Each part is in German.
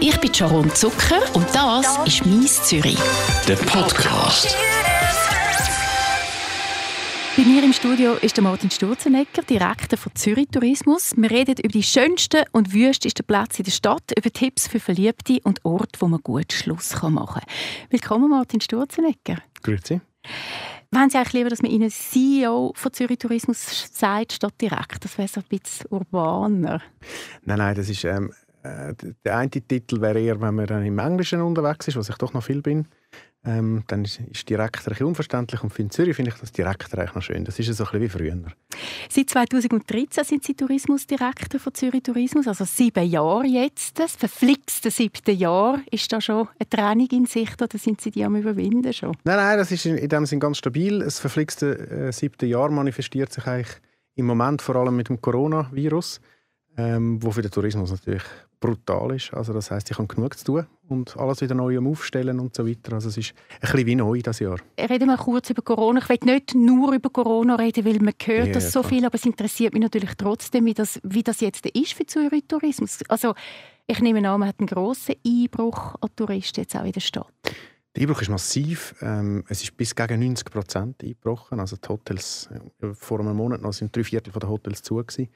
Ich bin Sharon Zucker und das ist «Mies Zürich». Der Podcast. Bei mir im Studio ist der Martin Sturzenegger, Direktor von Zürich Tourismus. Wir reden über die schönsten und wüstesten Plätze in der Stadt, über Tipps für Verliebte und Orte, wo man gut Schluss machen kann. Willkommen, Martin Sturzenegger. Grüezi. Wollen Sie eigentlich lieber, dass man Ihnen CEO von Zürich Tourismus sagt, statt direkt? Das wäre so ein bisschen urbaner. Nein, nein, das ist... Ähm, äh, der eine Titel wäre eher, wenn man dann im Englischen unterwegs ist, was ich doch noch viel bin. Ähm, dann ist, ist direkt ein unverständlich und in Zürich finde ich das Direktor eigentlich noch schön. Das ist so ein bisschen wie früher. Seit 2013 sind Sie Tourismusdirektor von Zürich Tourismus, also sieben Jahre jetzt. Das verflixte siebte Jahr. Ist da schon eine Training in Sicht oder sind Sie die am Überwinden schon? Nein, nein, das ist in, in dem Sinne ganz stabil. Das verflixte äh, siebte Jahr manifestiert sich eigentlich im Moment vor allem mit dem Coronavirus, ähm, wo für den Tourismus natürlich brutal ist. Also das heißt, ich habe genug zu tun und alles wieder neu Aufstellen und so weiter. Also es ist ein bisschen wie neu das Jahr. Reden wir kurz über Corona. Ich will nicht nur über Corona reden, weil man hört ja, das so viel, aber es interessiert mich natürlich trotzdem, wie das, wie das jetzt ist für Zürich Tourismus. Also ich nehme an, man hat einen grossen Einbruch an Touristen jetzt auch in der Stadt. Der Einbruch ist massiv. Ähm, es ist bis gegen 90 Prozent eingebrochen. Also die Hotels, äh, vor einem Monat noch sind drei Viertel der Hotels zu gewesen.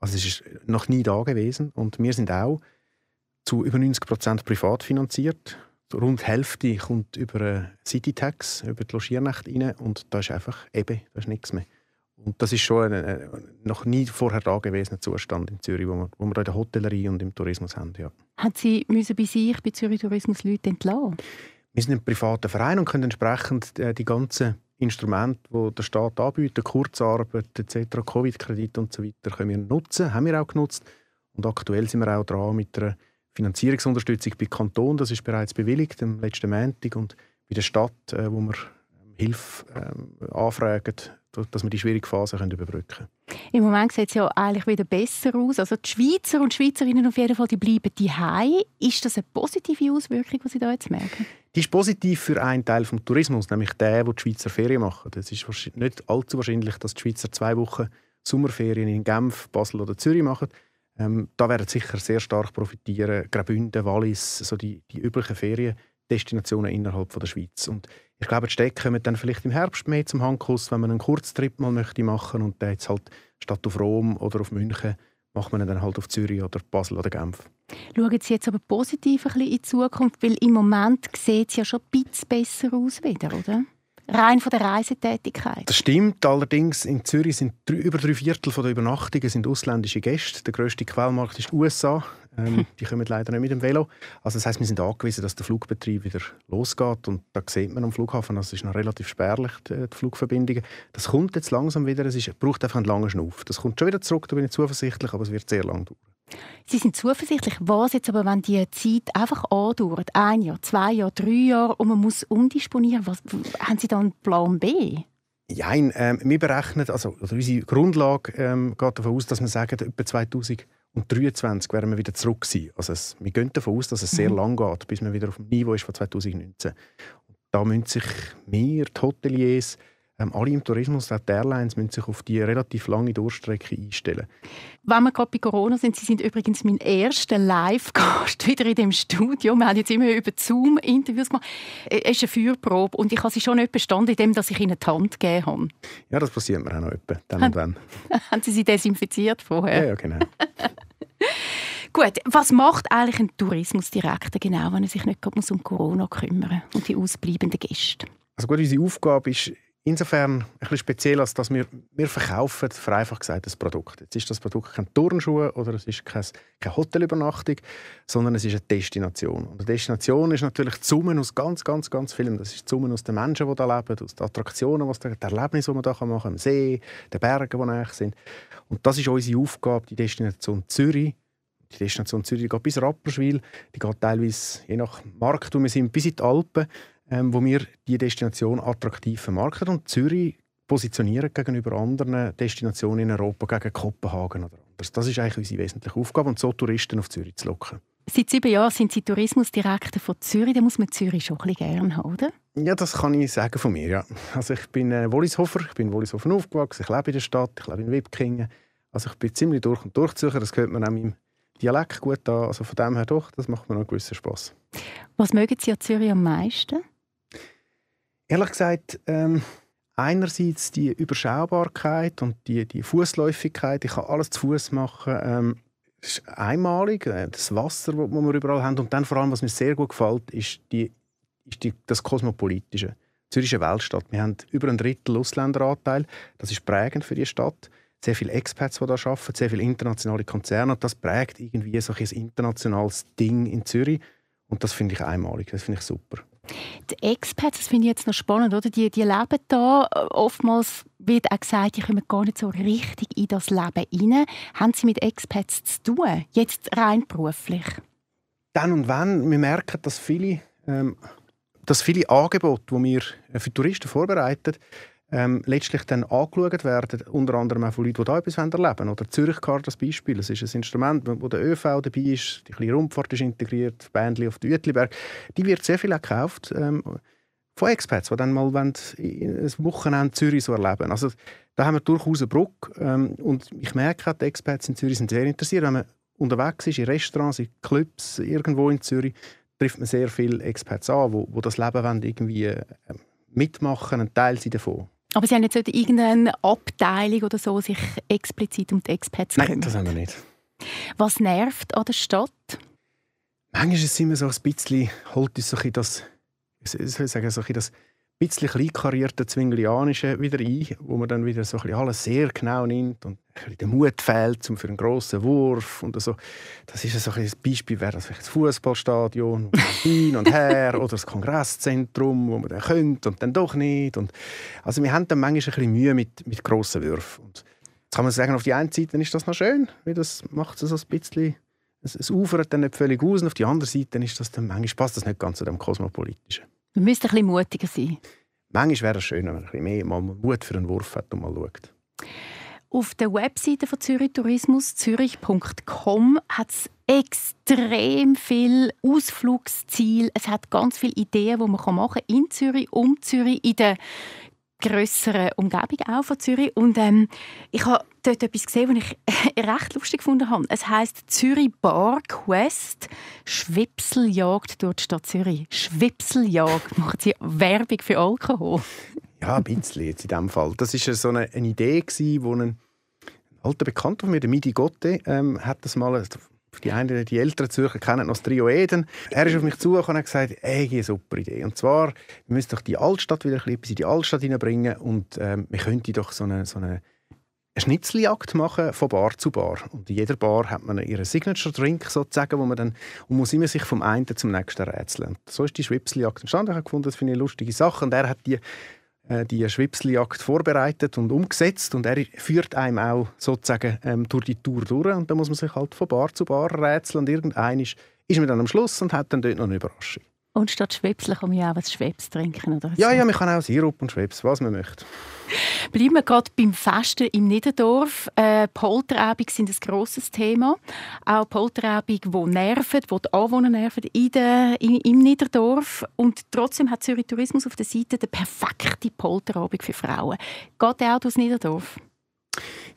Also es ist noch nie da gewesen und wir sind auch zu über 90 Prozent privat finanziert. Rund die Hälfte kommt über City-Tax, über die Logiernächte rein und da ist einfach eben, da ist nichts mehr. Und das ist schon ein, ein noch nie vorher da gewesener Zustand in Zürich, wo wir, wo wir in der Hotellerie und im Tourismus haben. Ja. Haben Sie müssen bei sich, bei Zürich Tourismus, Leute entlassen? Wir sind ein privater Verein und können entsprechend äh, die ganzen Instrumente, die der Staat anbietet, Kurzarbeit etc., Covid-Kredit und so können wir nutzen, haben wir auch genutzt. Und aktuell sind wir auch dran mit einer Finanzierungsunterstützung bei Kanton, das ist bereits bewilligt am letzten Montag und bei der Stadt, äh, wo wir ähm, Hilfe äh, anfragen, dass wir die schwierige Phase können überbrücken können. Im Moment sieht es ja eigentlich wieder besser aus. Also die Schweizer und Schweizerinnen auf jeden Fall, die bleiben die Ist das eine positive Auswirkung, die Sie da jetzt merken? Die ist positiv für einen Teil des Tourismus, nämlich der, wo die Schweizer Ferien machen. Es ist nicht allzu wahrscheinlich, dass die Schweizer zwei Wochen Sommerferien in Genf, Basel oder Zürich machen. Ähm, da werden sicher sehr stark profitieren. Graubünden, Wallis, so die, die üblichen Feriendestinationen innerhalb von der Schweiz. Und ich glaube, die Städte kommen dann vielleicht im Herbst mehr zum Handkuss, wenn man einen Kurztrip mal möchte machen und dann jetzt halt statt auf Rom oder auf München macht man dann halt auf Zürich oder Basel oder Genf. Schauen Sie jetzt aber positiv ein bisschen in die Zukunft, weil im Moment sieht es ja schon ein bisschen besser aus wieder, oder? Rein von der Reisetätigkeit. Das stimmt. Allerdings in Zürich sind drei, über drei Viertel der Übernachtungen sind ausländische Gäste. Der grösste Quellmarkt ist die USA. Ähm, die kommen leider nicht mit dem Velo. Also das heißt, wir sind angewiesen, dass der Flugbetrieb wieder losgeht. Und da sieht man am Flughafen, also es ist noch relativ spärlich, die, die Flugverbindungen. Das kommt jetzt langsam wieder. Es ist, braucht einfach einen langen Schnuff. Das kommt schon wieder zurück, da bin ich zuversichtlich, aber es wird sehr lang dauern. Sie sind zuversichtlich. Was jetzt aber, wenn die Zeit einfach andauert, ein Jahr, zwei Jahre, drei Jahre und man muss umdisponieren, was, haben Sie dann einen Plan B? Ja, ähm, wir berechnen, also, unsere Grundlage ähm, geht davon aus, dass wir sagen, etwa 2023 werden wir wieder zurück sein. Also es, wir gehen davon aus, dass es sehr mhm. lang geht, bis man wieder auf dem Niveau ist von 2019. Und da müssen sich wir, die Hoteliers, ähm, alle im Tourismus, auch die Airlines, müssen sich auf die relativ lange Durchstrecke einstellen. Wenn wir gerade bei Corona sind, Sie sind übrigens mein erster Live-Gast wieder in dem Studio. Wir haben jetzt immer über Zoom Interviews gemacht. Es ist eine Feuerprobe und ich habe sie schon nicht bestanden, indem ich Ihnen die Hand gegeben habe. Ja, das passiert mir auch noch etwa, dann und wann. haben Sie sie desinfiziert vorher? Ja, ja genau. Gut, was macht eigentlich ein Tourismusdirektor genau, wenn er sich nicht gerade um Corona kümmern muss und die ausbleibenden Gäste? Also gut, unsere Aufgabe ist insofern ein bisschen speziell, als dass wir, wir verkaufen, vereinfacht gesagt, das Produkt. Jetzt ist das Produkt kein Turnschuh oder es ist kein, keine Hotelübernachtung, sondern es ist eine Destination. Und eine Destination ist natürlich die Summe aus ganz, ganz, ganz vielen. Das ist die Summe aus den Menschen, die da leben, aus den Attraktionen, was da, die Erlebnisse, die man da machen kann, am See, den Bergen, die näher sind. Und das ist unsere Aufgabe, die Destination Zürich. Die Destination Zürich geht bis Rapperswil, die geht teilweise, je nach Markt, wo wir sind, bis in die Alpen ähm, wo wir die Destination attraktiv vermarkten und Zürich positionieren gegenüber anderen Destinationen in Europa, gegen Kopenhagen oder anders. Das ist eigentlich unsere wesentliche Aufgabe, und so Touristen auf Zürich zu locken. Seit sieben Jahren sind Sie Tourismusdirektor von Zürich. Da muss man Zürich schon ein bisschen gerne haben, oder? Ja, das kann ich sagen von mir. Ja. Also ich bin äh, Wollishofer, ich bin in Wollishofen aufgewachsen, ich lebe in der Stadt, ich lebe in Wipkingen. Also ich bin ziemlich durch und durch Zürcher, das hört man auch meinem Dialekt gut an. Also von dem her doch, das macht mir noch einen gewissen Spass. Was mögen Sie an Zürich am meisten? Ehrlich gesagt, ähm, einerseits die Überschaubarkeit und die, die Fußläufigkeit. Ich kann alles zu Fuß machen. Ähm, ist einmalig, äh, das Wasser, das wir überall haben. Und dann vor allem, was mir sehr gut gefällt, ist, die, ist die, das Kosmopolitische. Zürich ist eine Weltstadt. Wir haben über ein Drittel Ausländeranteil. Das ist prägend für die Stadt. Sehr viele Expats, die hier arbeiten, sehr viele internationale Konzerne. Und das prägt irgendwie so ein internationales Ding in Zürich. Und das finde ich einmalig. Das finde ich super. Die Expats, das finde ich jetzt noch spannend, oder? Die, die leben da. Oftmals wird auch gesagt, die kommen gar nicht so richtig in das Leben hinein. Haben Sie mit Expats zu tun? Jetzt rein beruflich? Dann und wann. Wir merken, dass viele, ähm, dass viele Angebote, die wir für Touristen vorbereiten, ähm, letztlich dann angeschaut werden, unter anderem auch von Leuten, die hier etwas erleben wollen. Oder Zürich-Card als Beispiel. Es ist ein Instrument, wo der ÖV dabei ist, die kleine Rundfahrt ist integriert, Bändli auf den Uetliberg. Die wird sehr viel gekauft ähm, von Expats, die dann mal ein Wochenende Zürich so erleben Also da haben wir durchaus eine Brücke. Ähm, und ich merke, die Expats in Zürich sind sehr interessiert. Wenn man unterwegs ist, in Restaurants, in Clubs, irgendwo in Zürich, trifft man sehr viele Expats an, die, das Leben wollen, irgendwie äh, mitmachen, ein Teil davon. Aber Sie haben jetzt nicht irgendeine Abteilung oder so, sich explizit um die Expats kümmern? Nein, das haben wir nicht. Was nervt an der Stadt? Manchmal ist es immer so ein bisschen, holt uns so ein das, soll ich sagen, so ein das bisschen kleinkarierte Zwinglianische wieder ein, wo man dann wieder so ein alles sehr genau nimmt und der Mut fehlt zum für einen grossen Wurf und so. Das ist so ein Beispiel, wäre das vielleicht das Fußballstadion hin und her oder das Kongresszentrum, wo man dann könnte und dann doch nicht. Und also wir haben dann manchmal ein bisschen Mühe mit, mit grossen Würfen. Und jetzt kann man sagen, auf die einen Seite ist das noch schön, weil das macht es so ein bisschen es ufert dann nicht völlig aus und auf die andere Seite ist das dann manchmal passt das nicht ganz zu dem Kosmopolitischen. Man müsste ein bisschen mutiger sein. Manchmal wäre es schön, wenn man ein bisschen mehr mal Mut für einen Wurf hat und mal schaut. Auf der Webseite von Zürich Tourismus, zürich.com, hat es extrem viel Ausflugsziel. Es hat ganz viele Ideen, die man machen kann in Zürich, um Zürich, in der grösseren Umgebung auch von Zürich. Und ähm, ich habe dort etwas gesehen, was ich recht lustig gefunden habe. Es heißt Zürich Bar Quest Schwipseljagd durch die Stadt Zürich. Schwipseljagd macht sie Werbung für Alkohol. Ja, ein bisschen jetzt in diesem Fall. Das war so eine, eine Idee, die ein alter Bekannter von mir, der Midi Gotte, ähm, hat das mal die einen, die älteren Zürcher kennen noch das Trio Eden. Er ist auf mich zugekommen und hat gesagt, ey, eine super Idee. Und zwar, wir müssen doch die Altstadt wieder ein bisschen in die Altstadt hineinbringen und ähm, wir könnten doch so eine, so eine Schnitzeljagd machen von Bar zu Bar. Und in jeder Bar hat man ihren Signature-Drink sozusagen, wo man dann und muss immer sich vom einen zum nächsten rätseln. So ist die Schwipseljagd entstanden. Ich habe gefunden, das finde ich eine lustige Sache. Und er hat die die Schwipseljagd vorbereitet und umgesetzt. Und er führt einem auch sozusagen ähm, durch die Tour durch. Und da muss man sich halt von Bar zu Bar rätseln. Und irgendein ist, ist man dann am Schluss und hat dann dort noch eine Überraschung. Und statt Schwepsel kann man ja auch was Schweps trinken, oder? Ja, ja, man kann auch Sirup und Schweps, was man möchte. Bleiben wir gerade beim Festen im Niederdorf. Äh, Polterabend sind ein grosses Thema. Auch Polterabend, die nerven, die die Anwohner nerven in der, in, im Niederdorf. Und trotzdem hat Zürich Tourismus auf der Seite den perfekten Polterabend für Frauen. Geht der auch durchs Niederdorf?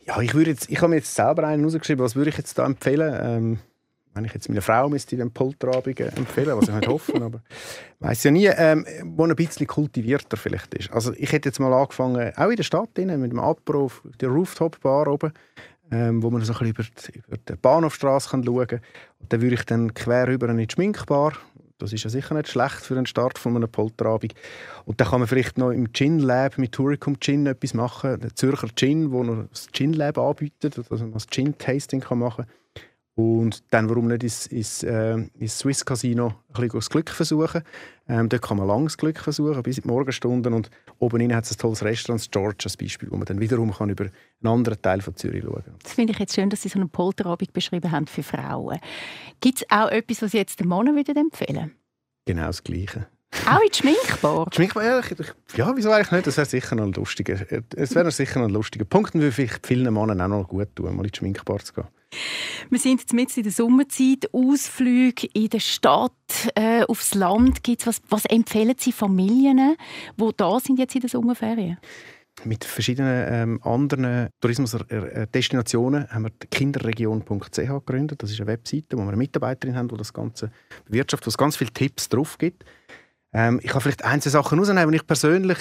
Ja, ich, würde jetzt, ich habe mir jetzt selber einen rausgeschrieben. Was würde ich jetzt da empfehlen? Ähm wenn ich jetzt meine Frau müsste den Polterabend empfehlen, was ich nicht hoffe, aber weiß ja nie, ähm, wo ein bisschen kultivierter vielleicht ist. Also ich hätte jetzt mal angefangen, auch in der Stadt mit dem Apro auf der Rooftop-Bar oben, ähm, wo man so ein bisschen über die, über die Bahnhofstrasse schauen kann. Und dann würde ich dann quer rüber in die Schminkbar. Das ist ja sicher nicht schlecht für den Start von einem Polterabend. Und dann kann man vielleicht noch im Gin Lab mit Turicum Gin etwas machen. Der Zürcher Gin, wo noch das Gin Lab anbietet, dass man das Gin Tasting machen kann. Und dann, warum nicht ins, ins, äh, ins Swiss Casino ein bisschen das Glück versuchen. Ähm, dort kann man langes Glück versuchen, bis in die Morgenstunden. Und oben innen hat es ein tolles Restaurant, das George als Beispiel, wo man dann wiederum kann über einen anderen Teil von Zürich schauen kann. Das finde ich jetzt schön, dass Sie so einen Polterabend beschrieben haben für Frauen. Gibt es auch etwas, was Sie jetzt den Männern empfehlen Genau das Gleiche. Auch in die Schminkbar? Die Schminkbar, ja, ja, wieso eigentlich nicht? Das wäre sicher noch ein lustiger, es wäre sicher noch ein lustiger Punkt und würde vielleicht vielen Männern auch noch gut tun, mal in die Schminkbar zu gehen. Wir sind jetzt mitten in der Sommerzeit, Ausflüge in der Stadt, äh, aufs Land. Gibt's was, was empfehlen Sie Familien, die da sind jetzt in der Sommerferien? mit verschiedenen ähm, anderen Tourismusdestinationen haben wir kinderregion.ch gegründet. Das ist eine Webseite, wo wir eine Mitarbeiterin haben, die das Ganze bewirtschaftet, wo es ganz viele Tipps drauf gibt. Ähm, ich kann vielleicht einzelne Sachen rausnehmen, die ich persönlich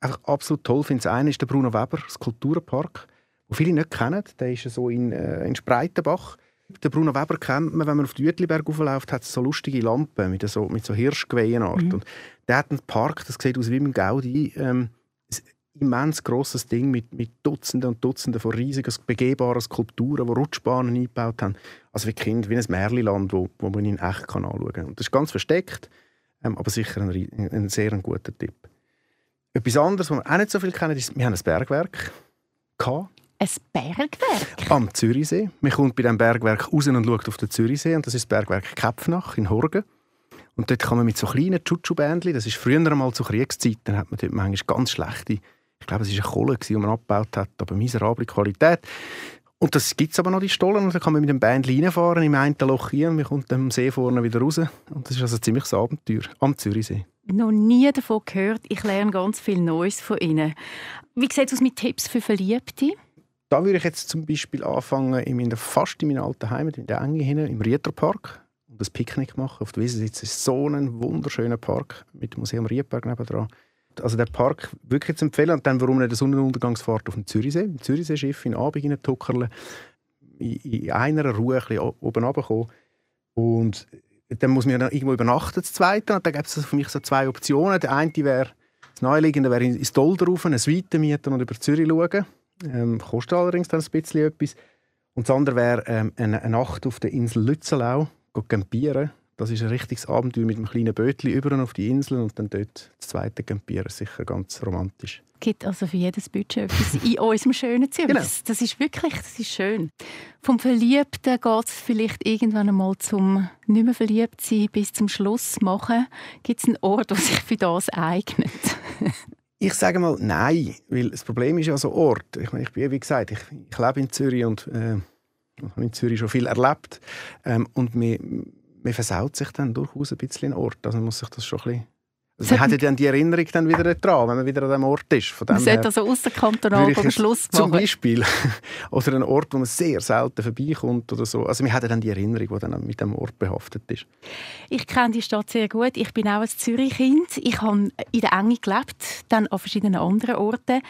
einfach absolut toll finde. Das eine ist der Bruno Weber, das Kulturpark, den viele nicht kennen. Der ist so in, äh, in Spreitenbach. Den Bruno Weber kennt man, wenn man auf den Uetliberg raufläuft, hat es so lustige Lampen mit so, mit so Hirschgeweihenart. Mhm. Und der hat einen Park, das sieht aus wie im Gaudi. Ähm, immens grosses Ding mit, mit Dutzenden und Dutzenden von riesigen, begehbaren Skulpturen, die Rutschbahnen eingebaut haben. Also wie Kind, wie ein Märliland, wo, wo man ihn echt kann anschauen kann. das ist ganz versteckt, ähm, aber sicher ein, ein sehr ein guter Tipp. Etwas anderes, was wir auch nicht so viel kennen, ist, wir haben ein Bergwerk. Gehabt. Ein Bergwerk? Am Zürichsee. Man kommt bei diesem Bergwerk raus und schaut auf den Zürichsee. Und das ist das Bergwerk Käpfnach in Horgen. Und dort kann man mit so kleinen Chuchu-Bändchen, das ist früher einmal zu Kriegszeiten, hat man dort manchmal ganz schlechte ich glaube, es war eine Kohle, die man abgebaut hat, aber miserable Qualität. Und das gibt es aber noch, die Stollen. Und dann kann man mit dem Band reinfahren, im einen Loch hier und man kommt am See vorne wieder raus. Und das ist also ein ziemliches Abenteuer am Zürichsee. Noch nie davon gehört. Ich lerne ganz viel Neues von Ihnen. Wie sieht es aus mit Tipps für Verliebte? Da würde ich jetzt zum Beispiel anfangen, in meiner, fast in meiner alten Heimat, in der Enge hinten, im Rieterpark, und das Picknick machen. Auf der Wiese ist so ein wunderschöner Park mit dem Museum Riedberg nebenan also der Park wirklich zu empfehlen. Und dann, warum nicht eine Sonnenuntergangsfahrt auf dem Zürichsee, im Zürichseeschiff in den Abend reintuckerle, in, in einer Ruhe ein oben runterkommen. Und dann muss man dann irgendwo übernachten, das Zweite. Und dann gibt es für mich so zwei Optionen. Der eine wäre, das Naheliegende wäre ins Dolder rauf, eine Suite mieten und über Zürich schauen. Ähm, kostet allerdings dann ein bisschen etwas. Und das andere wäre ähm, eine, Nacht auf der Insel Lützelau, campieren das ist ein richtiges Abenteuer mit einem kleinen Bötchen über auf die Insel und dann dort das zweite Campieren. Sicher ganz romantisch. Es gibt also für jedes Budget etwas in unserem schönen Zimmer. Genau. Das, das, ist wirklich das ist schön. Vom Verliebten geht es vielleicht irgendwann einmal zum nicht mehr verliebt sein bis zum Schluss machen. Gibt es einen Ort, der sich für das eignet? Ich sage mal nein, weil das Problem ist ja so Ort. Ich, meine, ich bin wie gesagt, ich, ich lebe in Zürich und äh, habe in Zürich schon viel erlebt ähm, und mir man versaut sich dann durchaus ein bisschen einen Ort. Also man muss sich das schon ein bisschen man hat dann die Erinnerung dann wieder dran, wenn man wieder an dem Ort ist. Von dem man sollte also außerkantonal am Schluss machen. Zum Beispiel. oder ein Ort, wo man sehr selten vorbeikommt oder so. Also man hat dann die Erinnerung, die dann mit dem Ort behaftet ist. Ich kenne die Stadt sehr gut. Ich bin auch ein Zürich-Kind. Ich habe in der Enge gelebt, dann an verschiedenen anderen Orten.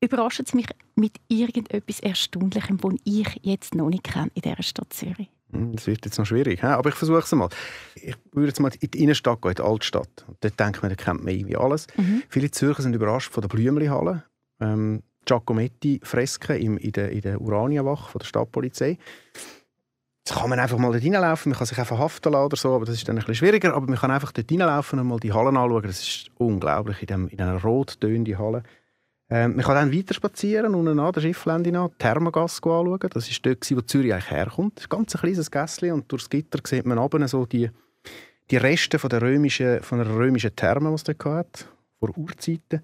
Überrascht es mich mit irgendetwas Erstaunlichem, das ich jetzt noch nicht kenne in dieser Stadt Zürich? Hm, das wird jetzt noch schwierig, aber ich versuche es mal. Ich würde jetzt mal in die Innenstadt gehen, in die Altstadt. Dort denkt man, da kennt man irgendwie alles. Mhm. Viele Zürcher sind überrascht von der Blümlihalle. Ähm, Giacometti-Fresken in der, in der Uranienwache der Stadtpolizei. Jetzt kann man einfach mal dort reinlaufen, man kann sich einfach haften lassen oder so, aber das ist dann ein bisschen schwieriger. Aber man kann einfach dort reinlaufen und mal die Hallen anschauen. Das ist unglaublich, in, dem, in einer rot tönenden Halle. Ähm, man kann dann weiter spazieren und an der Schifflände nach Thermogasse anschauen. Das war dort, wo Zürich eigentlich herkommt. Das ist ein ganz kleines Gässchen und durchs Gitter sieht man oben so die, die Reste von der römischen, von der römischen Therme, die es dort hatte, vor Urzeiten.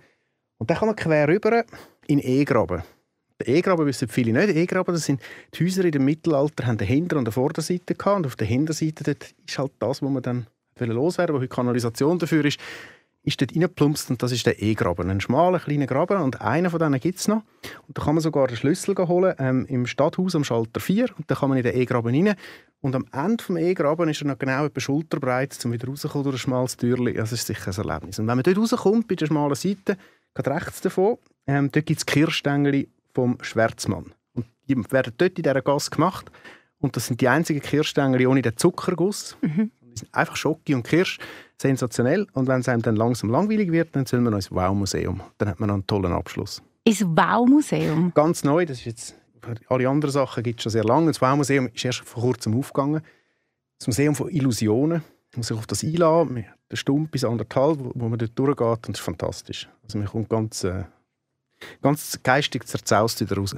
Und dann kann man quer rüber in E-Graben. Der E-Graben wissen viele nicht. E-Graben, das sind die Häuser dem Mittelalter, haben eine Hinter- und Vorderseite gehabt. Und auf der Hinterseite dort ist halt das, wo man dann loswerden wo heute Kanalisation dafür ist, ist dort reingeplumpst und das ist der E-Graben. Ein schmaler, kleiner Graben und einen von denen gibt es noch. Und da kann man sogar den Schlüssel holen ähm, im Stadthaus am Schalter 4 und dann kann man in den E-Graben rein. Und am Ende des E-Graben ist er noch genau etwa schulterbreit, um wieder rauszukommen durch ein schmales Türchen. Das ist sicher ein Erlebnis. Und wenn man dort rauskommt, bei der schmalen Seite, gerade rechts davon, ähm, dort gibt es Kirschstängel vom Schwärzmann. Und die werden dort in dieser Gasse gemacht. Und das sind die einzigen Kirschstängel ohne den Zuckerguss. Mhm. Sind einfach Schoki und Kirsch sensationell. Und wenn es einem dann langsam langweilig wird, dann sollen wir noch ins Wow-Museum. Dann hat man noch einen tollen Abschluss. Ins Wow-Museum? Ganz neu. Das ist jetzt, alle anderen Sachen gibt es schon sehr lange. Das Wow-Museum ist erst vor kurzem aufgegangen. Das Museum von Illusionen. Man muss sich auf das einladen. Der Stunde bis anderthalb, wo man dort durchgeht. Und das ist fantastisch. Also man kommt ganz, äh, ganz geistig zerzaust wieder raus.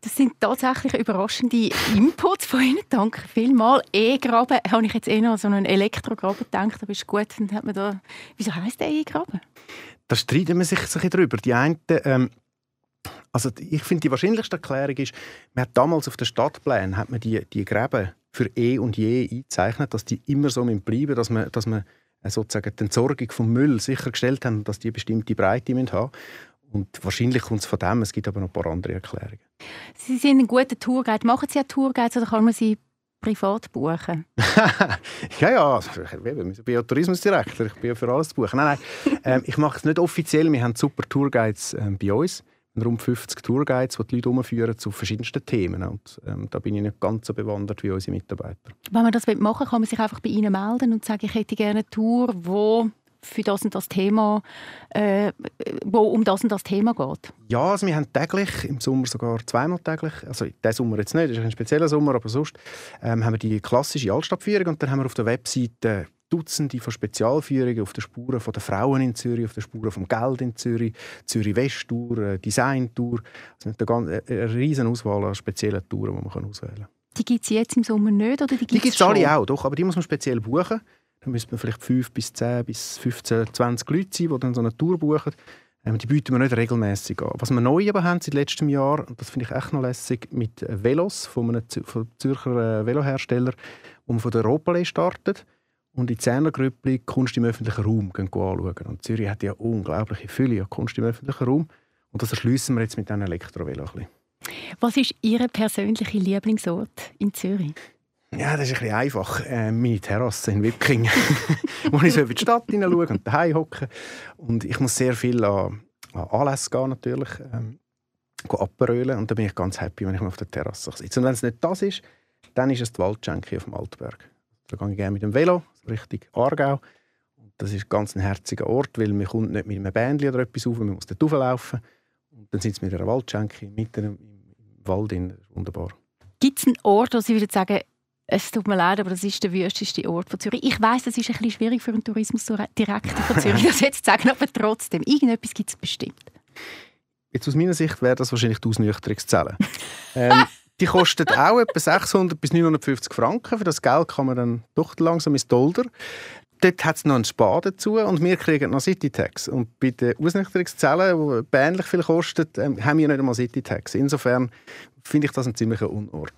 Das sind tatsächlich überraschende Inputs von Ihnen. Danke vielmals. E-Graben, habe ich jetzt eher an so einen Elektrograben gedacht, aber ist gut. Dann hat man da, wieso heisst der E-Graben? Da streiten man sich, sich darüber. Die einen, ähm, also ich finde, die wahrscheinlichste Erklärung ist, man hat damals auf den Stadtplänen hat man die, die Gräben für E und Je eingezeichnet, dass die immer so bleiben, dass man, dass man äh, sozusagen die Entsorgung vom Müll sichergestellt haben, dass die bestimmte Breite haben Und wahrscheinlich kommt es von dem, es gibt aber noch ein paar andere Erklärungen. Sie sind ein guter Tourguide. Machen Sie ja Tourguides oder kann man sie privat buchen? ja, ja, also, ich bin ja Tourismusdirektor, ich bin ja für alles zu buchen. Nein, nein, ähm, ich mache es nicht offiziell, wir haben super Tourguides ähm, bei uns rund 50 Tourguides, die die Leute umführen zu verschiedensten Themen. Und ähm, da bin ich nicht ganz so bewandert wie unsere Mitarbeiter. Wenn man das machen will, kann man sich einfach bei Ihnen melden und sagen, ich hätte gerne eine Tour, wo für das und das Thema, äh, wo um das und das Thema geht? Ja, also wir haben täglich, im Sommer sogar zweimal täglich, also diesen Sommer jetzt nicht, das ist ein spezieller Sommer, aber sonst ähm, haben wir die klassische Altstadtführung und dann haben wir auf der Webseite Dutzende von Spezialführungen auf den Spuren der Frauen in Zürich, auf den Spuren vom Geld in Zürich, Zürich West-Tour, äh, Design-Tour. Also eine, eine riesen Auswahl an speziellen Touren, die man auswählen kann. Die gibt es jetzt im Sommer nicht? Oder die gibt es alle auch, doch, aber die muss man speziell buchen. Da müsste man vielleicht 5 bis 10 bis 15, 20 Leute sein, die dann so eine Tour buchen. Ähm, die bieten wir nicht regelmäßig an. Was wir neu aber haben seit letztem Jahr, und das finde ich echt noch lässig, mit Velos von einem Zürcher äh, Velohersteller, wo man von der Europalais startet und in Zehnergrüppli Kunst im öffentlichen Raum anschauen. Und Zürich hat ja unglaubliche Fülle an Kunst im öffentlichen Raum. Und das erschließen wir jetzt mit diesen Elektrovelo Was ist Ihr persönlicher Lieblingsort in Zürich? Ja, das ist ein bisschen einfach. Äh, meine Terrasse in Wipking, wo ich so über die Stadt hineinschaue und daheim hocke. Und ich muss sehr viel an, an Anlässe gehen, natürlich. Ähm, abrölen. Und da bin ich ganz happy, wenn ich auf der Terrasse sitze. Und wenn es nicht das ist, dann ist es die Waldschenke auf dem Altberg. Da gehe ich gerne mit dem Velo, Richtung Aargau. Und das ist ganz ein herziger Ort, weil man kommt nicht mit einem Bändchen oder etwas rauf, man muss dort rauflaufen. Und dann sind wir mit einer Waldschenke mitten im Wald. In. Wunderbar. Gibt es einen Ort, wo Sie würden sagen, es tut mir leid, aber das ist der wüsteste Ort von Zürich. Ich weiß, das ist ein bisschen schwierig für einen Tourismusdirektor von Zürich, das jetzt zu sagen, aber trotzdem, irgendetwas gibt es bestimmt. Jetzt aus meiner Sicht wäre das wahrscheinlich die Ausnüchterungszelle. ähm, die kostet auch etwa 600 bis 950 Franken. Für das Geld kann man dann doch langsam ins Dolder. Dort hat es noch einen Spa dazu und wir kriegen noch City-Tax. Und bei den Ausnüchterungszellen, die ähnlich viel kosten, ähm, haben wir nicht einmal City-Tax. Insofern finde ich das ein ziemlicher Unort.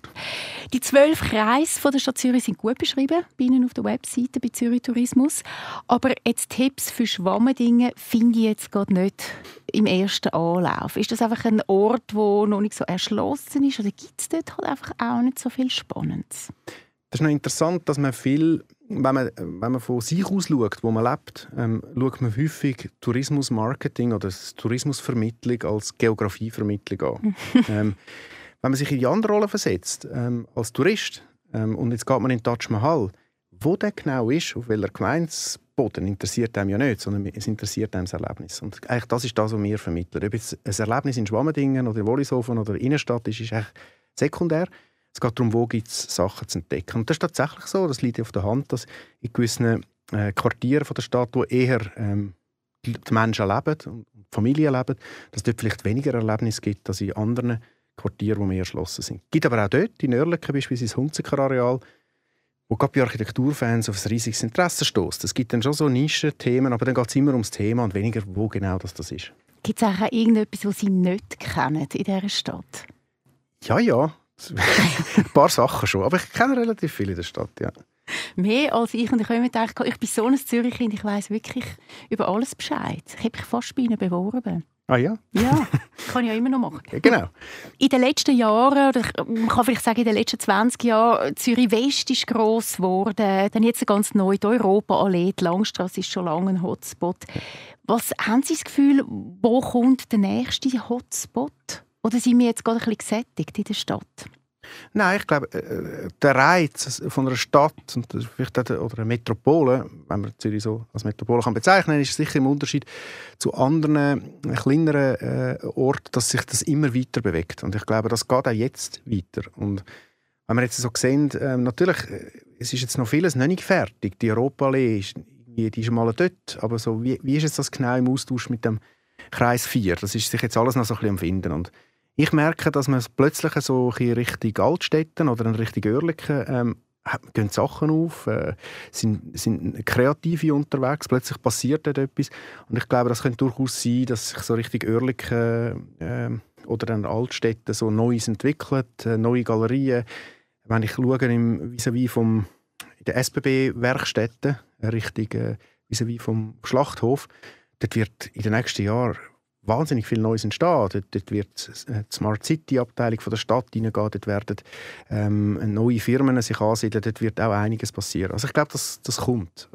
Die zwölf Kreise von der Stadt Zürich sind gut beschrieben bei Ihnen auf der Webseite bei Zürich Tourismus. Aber jetzt Tipps für Schwammendinge finde ich jetzt gerade nicht im ersten Anlauf. Ist das einfach ein Ort, der noch nicht so erschlossen ist oder gibt es dort halt einfach auch nicht so viel Spannendes? Das ist noch interessant, dass man viel, wenn man, wenn man von sich aus schaut, wo man lebt, ähm, schaut man häufig Tourismusmarketing oder Tourismusvermittlung als Geografievermittlung an. ähm, wenn man sich in die andere Rolle versetzt, ähm, als Tourist, ähm, und jetzt geht man in Taj Mahal, wo der genau ist, auf welcher Gemeindesboden, interessiert einem ja nicht, sondern es interessiert einem das Erlebnis. Und eigentlich das ist das, was wir vermitteln. Ob jetzt ein Erlebnis in Schwammendingen oder in Wollishofen oder Innenstadt ist, ist eigentlich sekundär. Es geht darum, wo gibt es Sachen zu entdecken. Und das ist tatsächlich so, das liegt auf der Hand, dass in gewissen äh, Quartieren von der Stadt, wo eher ähm, die Menschen leben und Familien leben, dass es dort vielleicht weniger Erlebnisse gibt als in anderen Quartieren, die mehr erschlossen sind. Es gibt aber auch dort, in Oerlikon beispielsweise das Hunziker-Areal, wo gerade bei Architekturfans auf ein riesiges Interesse stößt. Es gibt dann schon so Nischenthemen, aber dann geht es immer ums Thema und weniger, wo genau das, das ist. Gibt es auch irgendetwas, was Sie nicht kennen in dieser Stadt? Ja, ja. Ein paar Sachen schon, aber ich kenne relativ viele in der Stadt, ja. Mehr als ich. Und ich habe mir gedacht, ich bin so ein Zürichkind, ich weiß wirklich über alles Bescheid. Ich habe mich fast bei Ihnen beworben. Ah ja? Ja, kann ich ja immer noch machen. Ja, genau. In den letzten Jahren, oder man kann vielleicht sagen in den letzten 20 Jahren, Zürich West ist gross geworden. Dann jetzt ganz neu die Europa-Allee, die Langstrasse ist schon lange ein Hotspot. Was haben Sie das Gefühl, wo kommt der nächste Hotspot? Oder sind wir jetzt gerade ein bisschen gesättigt in der Stadt? Nein, ich glaube, äh, der Reiz von einer Stadt vielleicht oder einer Metropole, wenn man Zürich so als Metropole kann bezeichnen, ist sicher im Unterschied zu anderen äh, kleineren äh, Orten, dass sich das immer weiter bewegt. Und ich glaube, das geht auch jetzt weiter. Und wenn wir jetzt so sehen, äh, natürlich, es ist jetzt noch vieles noch nicht fertig. Die Europaallee ist, die ist mal dort, aber so, wie, wie ist jetzt das genau im Austausch mit dem Kreis 4? Das ist sich jetzt alles noch so ein bisschen am Finden. Und ich merke, dass man plötzlich so in Richtung Altstädten oder in Richtung Oerlikon ähm, gehen Sachen auf, äh, sind, sind Kreative unterwegs, plötzlich passiert dort etwas. Und ich glaube, das könnte durchaus sein, dass sich so Richtung Oerlikon äh, oder dann Altstädten so Neues entwickelt, äh, neue Galerien. Wenn ich schaue im vis-à-vis vom in den SBB-Werkstätten Richtung äh, vis-à-vis vom Schlachthof, dort wird in den nächsten Jahren wahnsinnig viel Neues entstehen. Dort, dort wird die Smart City-Abteilung der Stadt hineingehen, dort werden ähm, neue Firmen sich ansiedeln, dort wird auch einiges passieren. Also ich glaube, das, das kommt.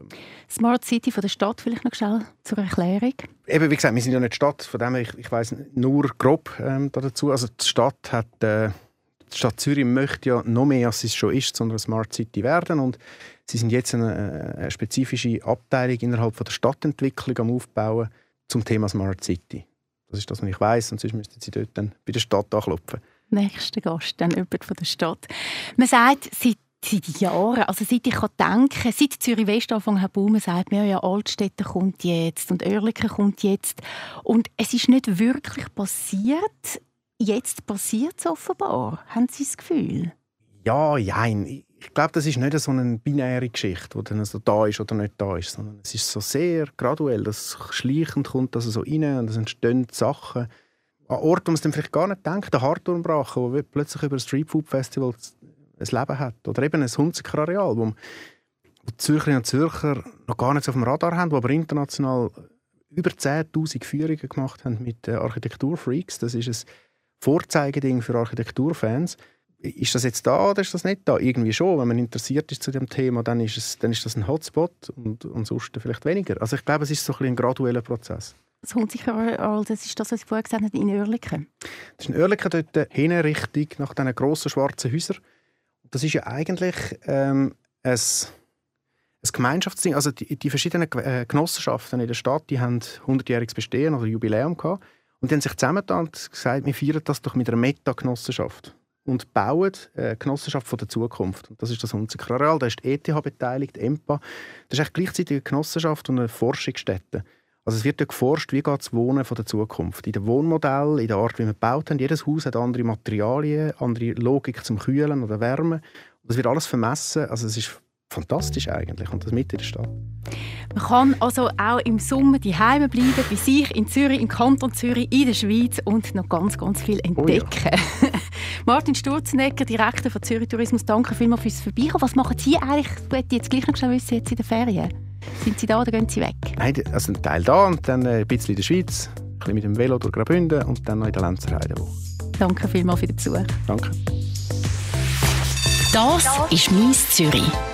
Smart City von der Stadt, vielleicht noch schnell zur Erklärung. Eben, wie gesagt, wir sind ja nicht Stadt, von dem ich, ich weiß nur grob ähm, dazu. Also die Stadt hat... Äh, die Stadt Zürich möchte ja noch mehr, als es schon ist, sondern eine Smart City werden und sie sind jetzt eine, eine spezifische Abteilung innerhalb von der Stadtentwicklung am Aufbauen zum Thema Smart City. Das ist das, was ich weiß und sonst müssten sie dort dann bei der Stadt anklopfen. Nächster Gast, dann jemand von der Stadt. Man sagt, seit seit Jahren, also seit ich kann denken seit Zürich West angefangen hat boomen, sagt man ja, Altstädte kommt jetzt und Oerlikon kommt jetzt. Und es ist nicht wirklich passiert jetzt passiert es offenbar. Haben Sie das Gefühl? Ja, nein. Ich glaube, das ist nicht so eine binäre Geschichte, die dann so da ist oder nicht da ist, sondern es ist so sehr graduell, dass schleichend kommt das so rein und es entstehen Sachen an Orten, wo man es vielleicht gar nicht denkt. Der Hartturmbrachen, wo plötzlich über ein Streetfood-Festival ein Leben hat. Oder eben ein Hunziker-Areal, wo, die Zürcherinnen und Zürcher noch gar nicht auf dem Radar haben, wo aber international über 10'000 Führungen gemacht haben mit Architekturfreaks. Das ist ein Vorzeigeding für Architekturfans. Ist das jetzt da oder ist das nicht da? Irgendwie schon. Wenn man interessiert ist zu dem Thema, dann ist, es, dann ist das ein Hotspot und, sonst vielleicht weniger. Also ich glaube, es ist so ein, ein gradueller Prozess. Das Hunziker, das ist das, was ich vorher gesagt habe, in Oerlikon? Das ist in Oerlikon dort hin Richtung nach diesen grossen schwarzen Häusern. Das ist ja eigentlich ähm, ein, ein Gemeinschaftsding. Also die, die verschiedenen äh, Genossenschaften in der Stadt, die haben 100-jähriges Bestehen oder Jubiläum gehabt. Und die haben sich zusammengetan und gesagt, wir feiern das doch mit einer Meta-Genossenschaft und bauen eine Genossenschaft von der Zukunft. Das ist das Hunziker da ist die ETH beteiligt, EMPA. Das ist gleichzeitig eine Genossenschaft und eine Forschungsstätte. Also es wird dort geforscht, wie geht das Wohnen von der Zukunft. In dem Wohnmodell, in der Art, wie wir gebaut haben. Jedes Haus hat andere Materialien, andere Logik zum Kühlen oder Wärmen. Das wird alles vermessen. Also es ist fantastisch eigentlich und das mit in der Stadt. Man kann also auch im Sommer die Heime bleiben, bei sich in Zürich, im Kanton Zürich, in der Schweiz und noch ganz, ganz viel entdecken. Oh ja. Martin Sturzenegger, Direktor von Zürich Tourismus, danke vielmals fürs Vorbeikommen. Was machen Sie eigentlich? Ich jetzt gleich noch schnell wissen, jetzt in den Ferien. Sind Sie da oder gehen Sie weg? Nein, also ein Teil da und dann ein bisschen in der Schweiz, ein bisschen mit dem Velo durch Graubünden und dann noch in der Lenzerheide. Danke vielmals für den Besuch. Danke. Das ist «Mies Zürich».